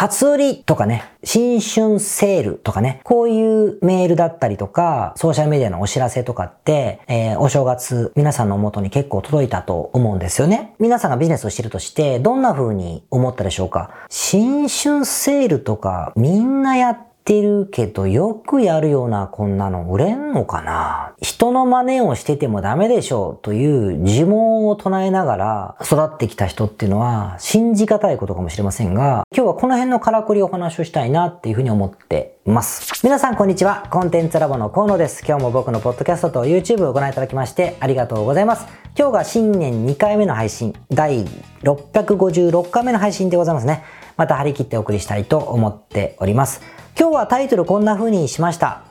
初売りとかね、新春セールとかね、こういうメールだったりとか、ソーシャルメディアのお知らせとかって、えー、お正月、皆さんの元に結構届いたと思うんですよね。皆さんがビジネスをしてるとして、どんな風に思ったでしょうか？新春セールとか、みんなやってってるけど、よくやるようなこんなの売れんのかな？人の真似をしててもダメでしょうという呪文を唱えながら育ってきた人っていうのは信じがたいことかもしれませんが、今日はこの辺のからくりをお話をしたいなっていうふうに思ってます。皆さんこんにちは。コンテンツラボの河野です。今日も僕のポッドキャストと YouTube をご覧いただきましてありがとうございます。今日が新年2回目の配信、第656回目の配信でございますね。また張り切ってお送りしたいと思っております。今日はタイトルこんな風にしました。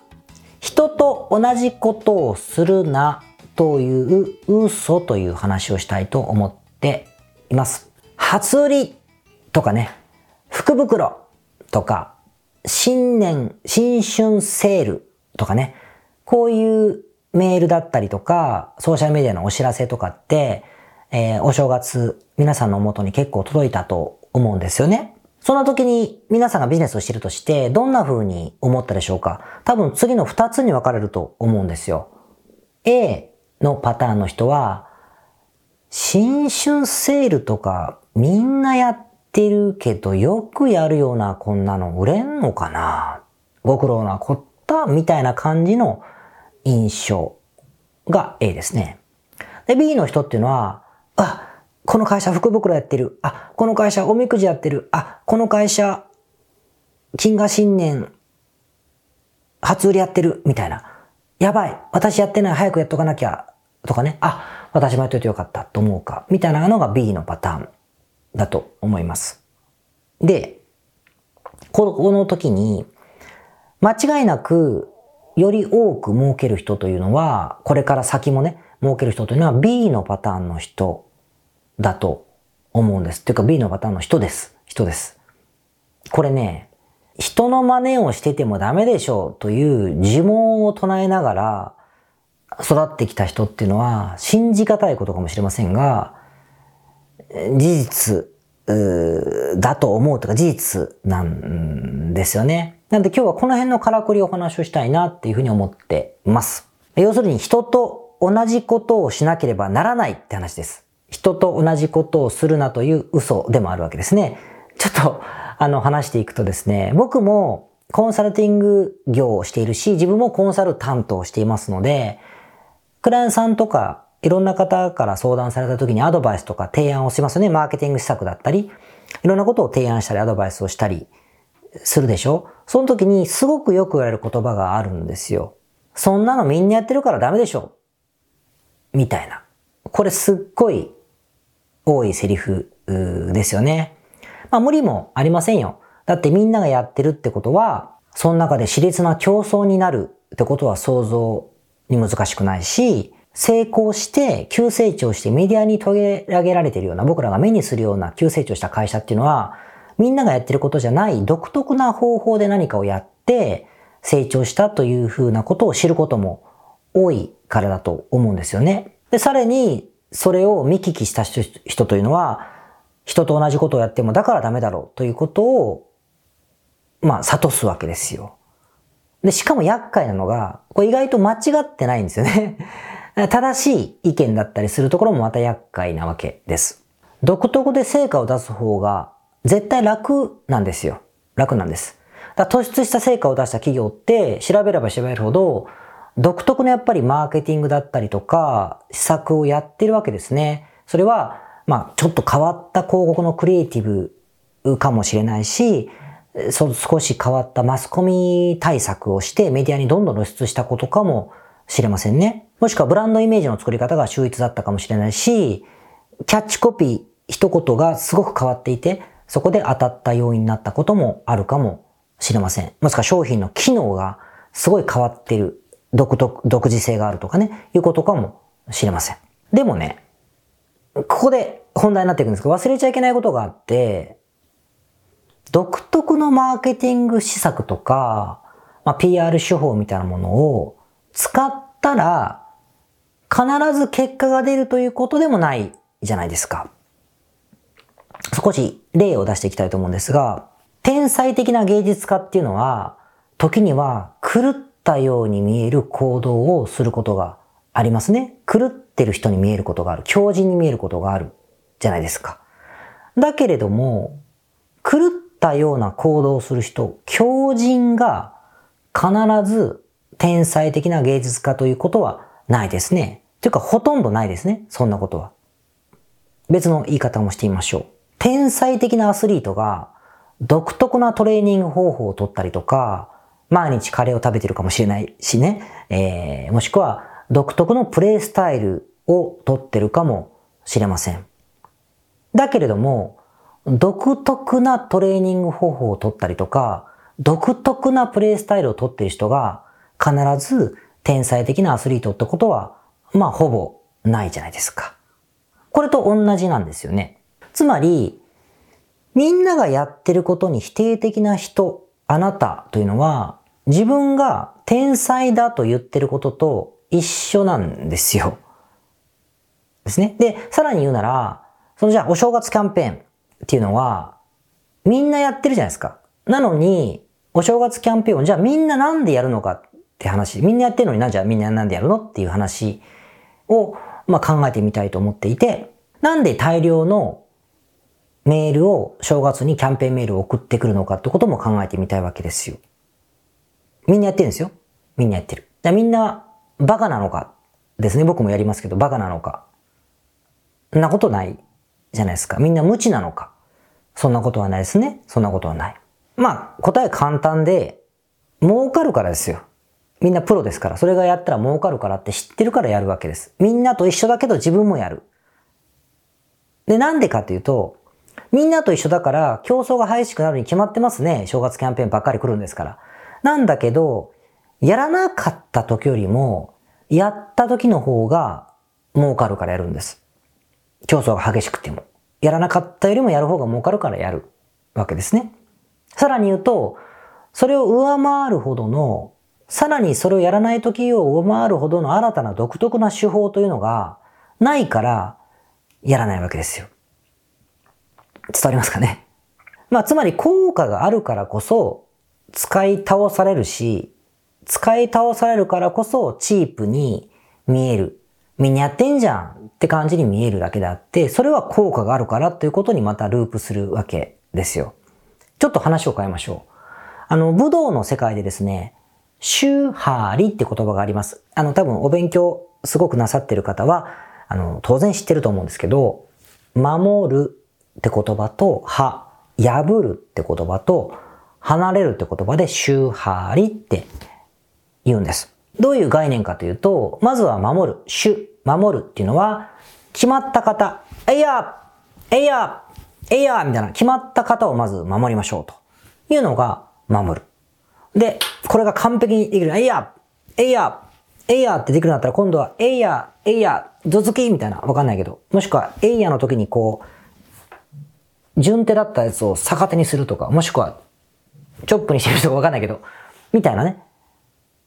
人と同じことをするなという嘘という話をしたいと思っています。初売りとかね、福袋とか、新年、新春セールとかね、こういうメールだったりとか、ソーシャルメディアのお知らせとかって、えー、お正月、皆さんの元に結構届いたと思うんですよね。そんな時に皆さんがビジネスをしてるとして、どんな風に思ったでしょうか多分次の2つに分かれると思うんですよ。A のパターンの人は、新春セールとかみんなやってるけどよくやるようなこんなの売れんのかな？ご苦労なこったみたいな感じの印象が A ですね。で、B の人っていうのは、あ、この会社福袋やってる。あ、この会社おみくじやってる。あ、この会社金河新年初売りやってる。みたいな。やばい。私やってない。早くやっとかなきゃ。とかね。あ、私もやっといてよかったと思うか。みたいなのが B のパターンだと思います。で、この時に、間違いなく、より多く儲ける人というのは、これから先もね、儲ける人というのは B のパターンの人だと思うんです。っていうか B のパターンの人です。人です。これね、人の真似をしててもダメでしょうという呪文を唱えながら育ってきた人っていうのは信じがたいことかもしれませんが、事実だと思うとか事実なんですよね。なんで今日はこの辺のからくりをお話をしたいなっていうふうに思っています。要するに人と同じことをしなければならないって話です。人と同じことをするなという嘘でもあるわけですね。ちょっと、あの、話していくとですね、僕もコンサルティング業をしているし、自分もコンサル担当していますので、クライアントさんとか、いろんな方から相談された時にアドバイスとか提案をしますよね。マーケティング施策だったり、いろんなことを提案したり、アドバイスをしたりするでしょその時にすごくよく言われる言葉があるんですよ。そんなのみんなやってるからダメでしょみたいな。これすっごい多いセリフですよね。まあ無理もありませんよ。だってみんながやってるってことは、その中で熾烈な競争になるってことは想像に難しくないし、成功して急成長してメディアに取り上げられているような僕らが目にするような急成長した会社っていうのはみんながやってることじゃない独特な方法で何かをやって成長したというふうなことを知ることも多いからだと思うんですよね。で、さらにそれを見聞きした人というのは、人と同じことをやってもだからダメだろうということを、まあ、悟すわけですよ。で、しかも厄介なのが、これ意外と間違ってないんですよね。正しい意見だったりするところもまた厄介なわけです。独特で成果を出す方が絶対楽なんですよ。楽なんです。だ突出した成果を出した企業って調べれば調べるほど独特のやっぱりマーケティングだったりとか、施策をやってるわけですね。それは、まあ、ちょっと変わった広告のクリエイティブかもしれないし、そ少し変わったマスコミ対策をしてメディアにどんどん露出したことかもしれませんね。もしくはブランドイメージの作り方が秀逸だったかもしれないし、キャッチコピー一言がすごく変わっていて、そこで当たった要因になったこともあるかもしれません。もしくは商品の機能がすごい変わっている。独特、独自性があるとかね、いうことかもしれません。でもね、ここで本題になっていくんですけど、忘れちゃいけないことがあって、独特のマーケティング施策とか、まあ、PR 手法みたいなものを使ったら、必ず結果が出るということでもないじゃないですか。少し例を出していきたいと思うんですが、天才的な芸術家っていうのは、時には狂ったように見える行動をすることがありますね。狂ってる人に見えることがある。強靭に見えることがある。じゃないですか。だけれども、狂ったような行動をする人、強靭が必ず天才的な芸術家ということはないですね。というかほとんどないですね。そんなことは。別の言い方もしてみましょう。天才的なアスリートが独特なトレーニング方法をとったりとか、毎日カレーを食べてるかもしれないしね、えー、もしくは独特のプレイスタイルをとってるかもしれません。だけれども、独特なトレーニング方法をとったりとか、独特なプレイスタイルをとってる人が必ず天才的なアスリートってことは、まあほぼないじゃないですか。これと同じなんですよね。つまり、みんながやってることに否定的な人、あなたというのは、自分が天才だと言ってることと一緒なんですよ。ですね。で、さらに言うなら、そのじゃあお正月キャンペーンっていうのは、みんなやってるじゃないですか。なのに、お正月キャンペーンをじゃあみんななんでやるのかって話、みんなやってるのにな、じゃあみんななんでやるの？っていう話を、まあ、考えてみたいと思っていて、なんで大量のメールを、正月にキャンペーンメールを送ってくるのかってことも考えてみたいわけですよ。みんなやってるんですよ。みんなやってる。じゃみんなバカなのか？ですね。僕もやりますけど、バカなのか？そんなことないじゃないですか。みんな無知なのか？そんなことはないですね。そんなことはない。まあ、答え簡単で、儲かるからですよ。みんなプロですから。それがやったら儲かるからって知ってるからやるわけです。みんなと一緒だけど自分もやる。で、なんでかっていうと、みんなと一緒だから競争が激しくなるに決まってますね。正月キャンペーンばっかり来るんですから。なんだけど、やらなかった時よりも、やった時の方が儲かるからやるんです。競争が激しくても。やらなかったよりもやる方が儲かるからやるわけですね。さらに言うと、それを上回るほどの、さらにそれをやらない時を上回るほどの新たな独特な手法というのがないからやらないわけですよ。伝わりますかね？まあ、つまり効果があるからこそ使い倒されるし、使い倒されるからこそチープに見える。みんなやってんじゃんって感じに見えるだけであって、それは効果があるからということにまたループするわけですよ。ちょっと話を変えましょう。あの、武道の世界でですね、シューハーリって言葉があります。あの、多分お勉強すごくなさってる方は、あの、当然知ってると思うんですけど、守るって言葉と、は、破るって言葉と、離れるって言葉で、シューハーリって言うんです。どういう概念かというと、まずは守る、シュ、守るっていうのは、決まった方、えいやえいやえいやみたいな決まった方をまず守りましょうというのが守る。で、これが完璧にできる。えいやえいやえいやってできるようになったら今度はえいやえいやどつきみたいなわかんないけど。もしくはえいやの時にこう、順手だったやつを逆手にするとか、もしくはチョップにしてるとかわかんないけど、みたいなね、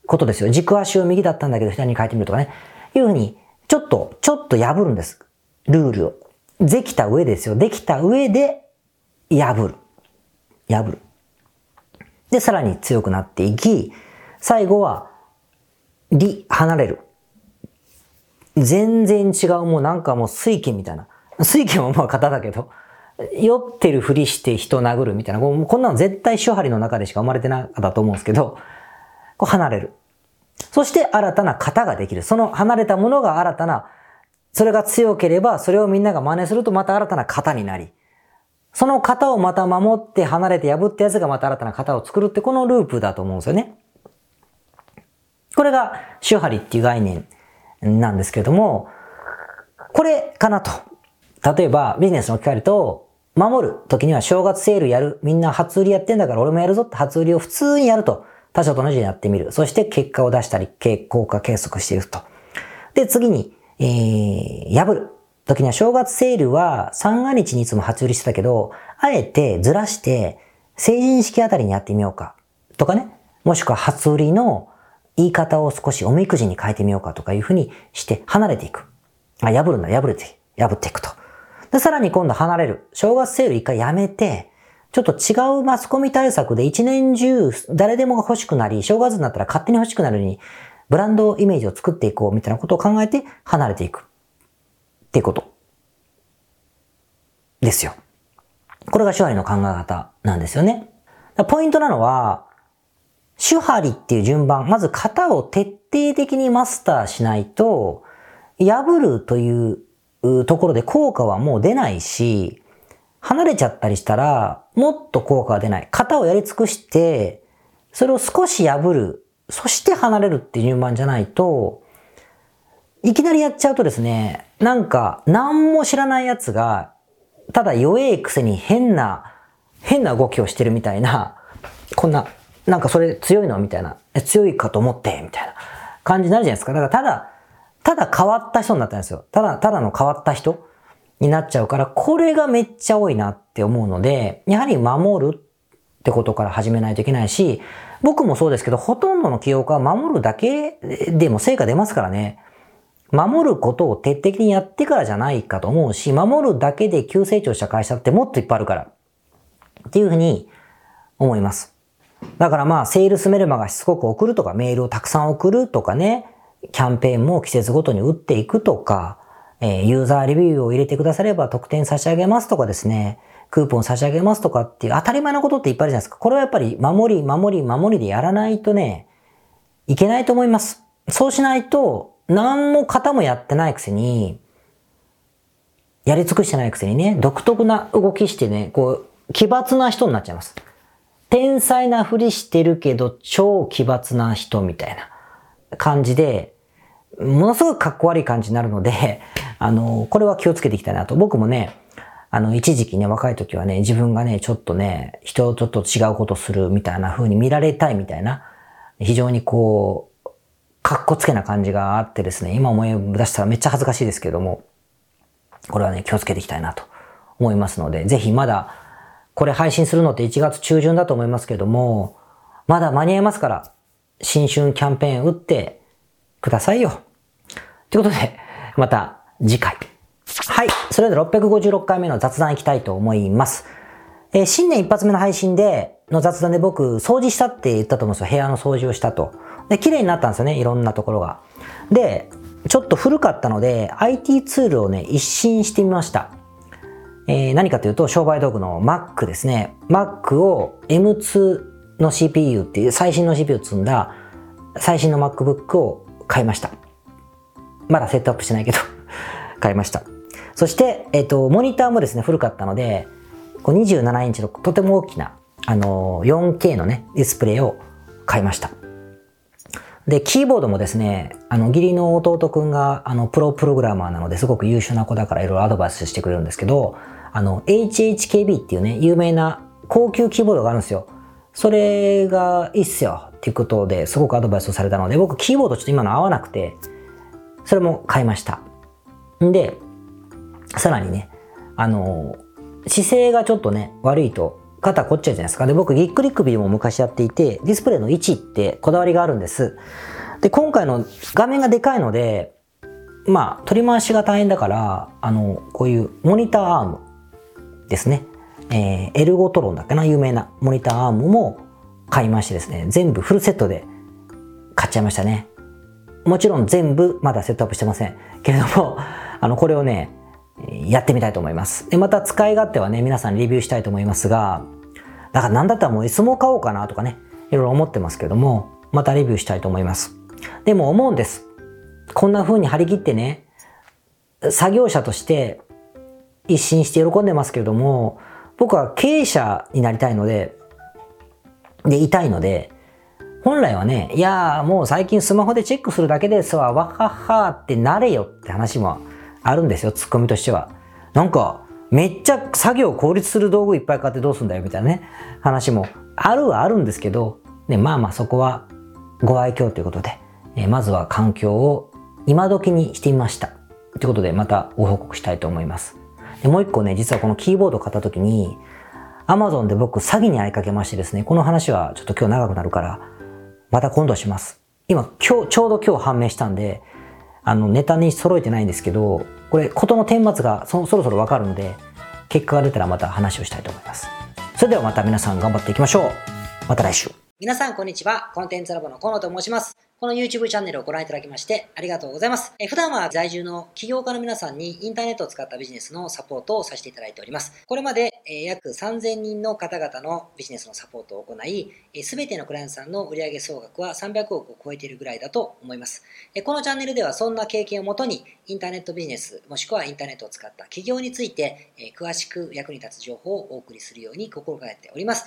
ことですよ。軸足を右だったんだけど左に変えてみるとかね。いうふうに、ちょっと、ちょっと破るんです。ルールを。できた上ですよ。できた上で、破る。破る。で、さらに強くなっていき、最後は、り、離れる。全然違う、もうなんかもう水拳みたいな。水拳はまあ型だけど、酔ってるふりして人殴るみたいな、こんなの絶対手張りの中でしか生まれてなかったと思うんですけど、こう離れる。そして新たな型ができる。その離れたものが新たな、それが強ければ、それをみんなが真似するとまた新たな型になり、その型をまた守って離れて破ったやつがまた新たな型を作るってこのループだと思うんですよね。これが手張りっていう概念なんですけれども、これかなと。例えばビジネスに置き換えると、守る時には正月セールやる。みんな初売りやってんだから俺もやるぞって初売りを普通にやると。他者と同じにやってみる。そして結果を出したり、効果計測していくと。で、次に、えー、破る。時には正月セールは三が日にいつも初売りしてたけど、あえてずらして成人式あたりにやってみようか。とかね。もしくは初売りの言い方を少しおみくじに変えてみようかとかいうふうにして離れていく。あ、破るんだ、破れて、破っていくと。で、さらに今度離れる。正月セール一回やめて、ちょっと違うマスコミ対策で一年中誰でもが欲しくなり、正月になったら勝手に欲しくなるように、ブランドイメージを作っていこうみたいなことを考えて離れていく。っていうこと。ですよ。これが手張りの考え方なんですよね。ポイントなのは、手張りっていう順番、まず型を徹底的にマスターしないと、破るというところで効果はもう出ないし、離れちゃったりしたら、もっと効果が出ない。型をやり尽くして、それを少し破る。そして離れるっていう順番じゃないと、いきなりやっちゃうとですね、なんか、何も知らない奴が、ただ弱えくせに変な、変な動きをしてるみたいな、こんな、なんかそれ強いのみたいな、強いかと思って、みたいな感じになるじゃないですか。だからただ、ただ変わった人になったんですよ。ただ、ただの変わった人になっちゃうから、これがめっちゃ多いなって思うので、やはり守るってことから始めないといけないし、僕もそうですけど、ほとんどの記憶は守るだけでも成果出ますからね。守ることを徹底的にやってからじゃないかと思うし、守るだけで急成長した会社ってもっといっぱいあるから。っていうふうに思います。だからまあ、セールスメルマがしつこく送るとか、メールをたくさん送るとかね、キャンペーンも季節ごとに打っていくとか、えー、ユーザーレビューを入れてくだされば特典差し上げますとかですね、クーポン差し上げますとかっていう当たり前のことっていっぱいあるじゃないですか。これはやっぱり守り、守り、守りでやらないとね、いけないと思います。そうしないと、何も型もやってないくせに、やり尽くしてないくせにね、独特な動きしてね、こう、奇抜な人になっちゃいます。天才なふりしてるけど、超奇抜な人みたいな感じで、ものすごくかっこ悪い感じになるので、あの、これは気をつけていきたいなと。僕もね、あの、一時期ね、若い時はね、自分がね、ちょっとね、人とちょっと違うことするみたいな風に見られたいみたいな、非常にこう、かっこつけな感じがあってですね、今思い出したらめっちゃ恥ずかしいですけども、これはね、気をつけていきたいなと思いますので、ぜひまだ、これ配信するのって1月中旬だと思いますけども、まだ間に合いますから、新春キャンペーン打ってくださいよ。ということで、また次回。はい。それでは656回目の雑談いきたいと思います。えー、新年一発目の配信で、の雑談で僕、掃除したって言ったと思うんですよ。部屋の掃除をしたと。で、綺麗になったんですよね。いろんなところが。で、ちょっと古かったので、IT ツールをね、一新してみました。えー、何かというと、商売道具の Mac ですね。Mac を M2 の CPU っていう最新の CPU を積んだ最新の MacBook を買いました。まだセットアップしてないけど 買いました。そして、えっ、ー、と、モニターもですね、古かったので、こう27インチのとても大きな、あの 4K のね、ディスプレイを買いました。で、キーボードもですね、あの、義理の弟くんが、あの、プロプログラマーなのですごく優秀な子だからいろいろアドバイスしてくれるんですけど、あの、HHKB っていうね、有名な高級キーボードがあるんですよ。それがいいっすよっていうことですごくアドバイスをされたので、僕キーボードちょっと今の合わなくて、それも買いました。んで、さらにね、あの、姿勢がちょっとね、悪いと肩凝っちゃうじゃないですか。で、僕、ぎっくり首も昔やっていて、ディスプレイの位置ってこだわりがあるんです。で、今回の画面がでかいので、まあ、取り回しが大変だから、あの、こういうモニターアームですね。えー、エルゴトロンだっけな、有名なモニターアームも買いましてですね、全部フルセットで買っちゃいましたね。もちろん全部まだセットアップしてません。けれども、あの、これをね、やってみたいと思います。で、また使い勝手はね、皆さんレビューしたいと思いますが、だからなんだったらもう S も買おうかなとかね、いろいろ思ってますけども、またレビューしたいと思います。でも思うんです。こんな風に張り切ってね、作業者として一新して喜んでますけれども、僕は経営者になりたいので、で、いたいので、本来はね、いやーもう最近スマホでチェックするだけですわ、わははーってなれよって話もあるんですよ、ツッコミとしては。なんか、めっちゃ作業効率する道具いっぱい買ってどうすんだよみたいなね、話もあるはあるんですけど、ね、まあまあそこはご愛嬌ということで、え、まずは環境を今時にしてみました。ということでまたご報告したいと思います。でもう一個ね、実はこのキーボード買った時に、Amazon で僕詐欺に遭いかけましてですね、この話はちょっと今日長くなるから、また今度します。今、今日、ちょうど今日判明したんで、あの、ネタに揃えてないんですけど、これ、ことの顛末がそそろそろわかるので、結果が出たらまた話をしたいと思います。そそれではまた皆さん頑張っていきましょう。また来週。皆さんこんにちは。コンテンツラボの河野と申します。この YouTube チャンネルをご覧いただきましてありがとうございます。え普段は在住の起業家の皆さんにインターネットを使ったビジネスのサポートをさせていただいております。これまでえ約3000人の方々のビジネスのサポートを行い、すべてのクライアントさんの売上総額は300億を超えているぐらいだと思います。えこのチャンネルではそんな経験をもとに、インターネットビジネス、もしくはインターネットを使った企業について、え詳しく役に立つ情報をお送りするように心がけております。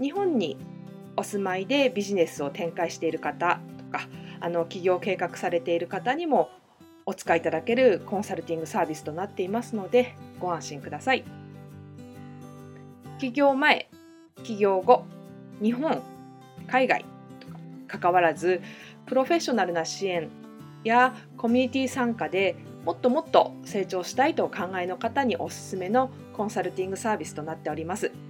日本にお住まいでビジネスを展開している方とかあの起業計画されている方にもお使いいただけるコンサルティングサービスとなっていますのでご安心ください。起業前、起業後、日本、海外とか関わらずプロフェッショナルな支援やコミュニティ参加でもっともっと成長したいとお考えの方におすすめのコンサルティングサービスとなっております。